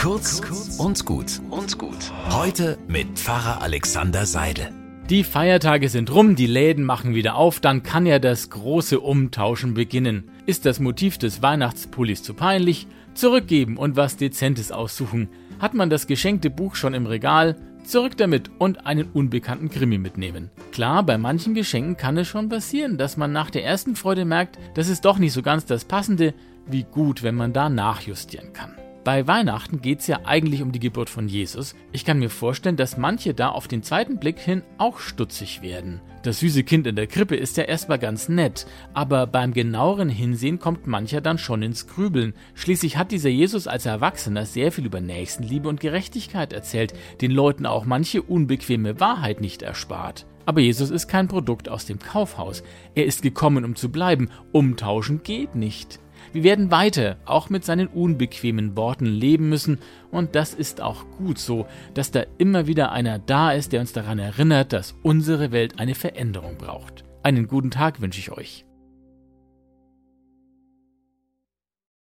Kurz und gut und gut. Heute mit Pfarrer Alexander Seidel. Die Feiertage sind rum, die Läden machen wieder auf, dann kann ja das große Umtauschen beginnen. Ist das Motiv des Weihnachtspullis zu peinlich? Zurückgeben und was Dezentes aussuchen. Hat man das geschenkte Buch schon im Regal? Zurück damit und einen unbekannten Krimi mitnehmen. Klar, bei manchen Geschenken kann es schon passieren, dass man nach der ersten Freude merkt, das ist doch nicht so ganz das Passende, wie gut, wenn man da nachjustieren kann. Bei Weihnachten geht es ja eigentlich um die Geburt von Jesus. Ich kann mir vorstellen, dass manche da auf den zweiten Blick hin auch stutzig werden. Das süße Kind in der Krippe ist ja erstmal ganz nett, aber beim genaueren Hinsehen kommt mancher dann schon ins Grübeln. Schließlich hat dieser Jesus als Erwachsener sehr viel über Nächstenliebe und Gerechtigkeit erzählt, den Leuten auch manche unbequeme Wahrheit nicht erspart. Aber Jesus ist kein Produkt aus dem Kaufhaus. Er ist gekommen, um zu bleiben. Umtauschen geht nicht. Wir werden weiter auch mit seinen unbequemen Worten leben müssen und das ist auch gut so, dass da immer wieder einer da ist, der uns daran erinnert, dass unsere Welt eine Veränderung braucht. Einen guten Tag wünsche ich euch.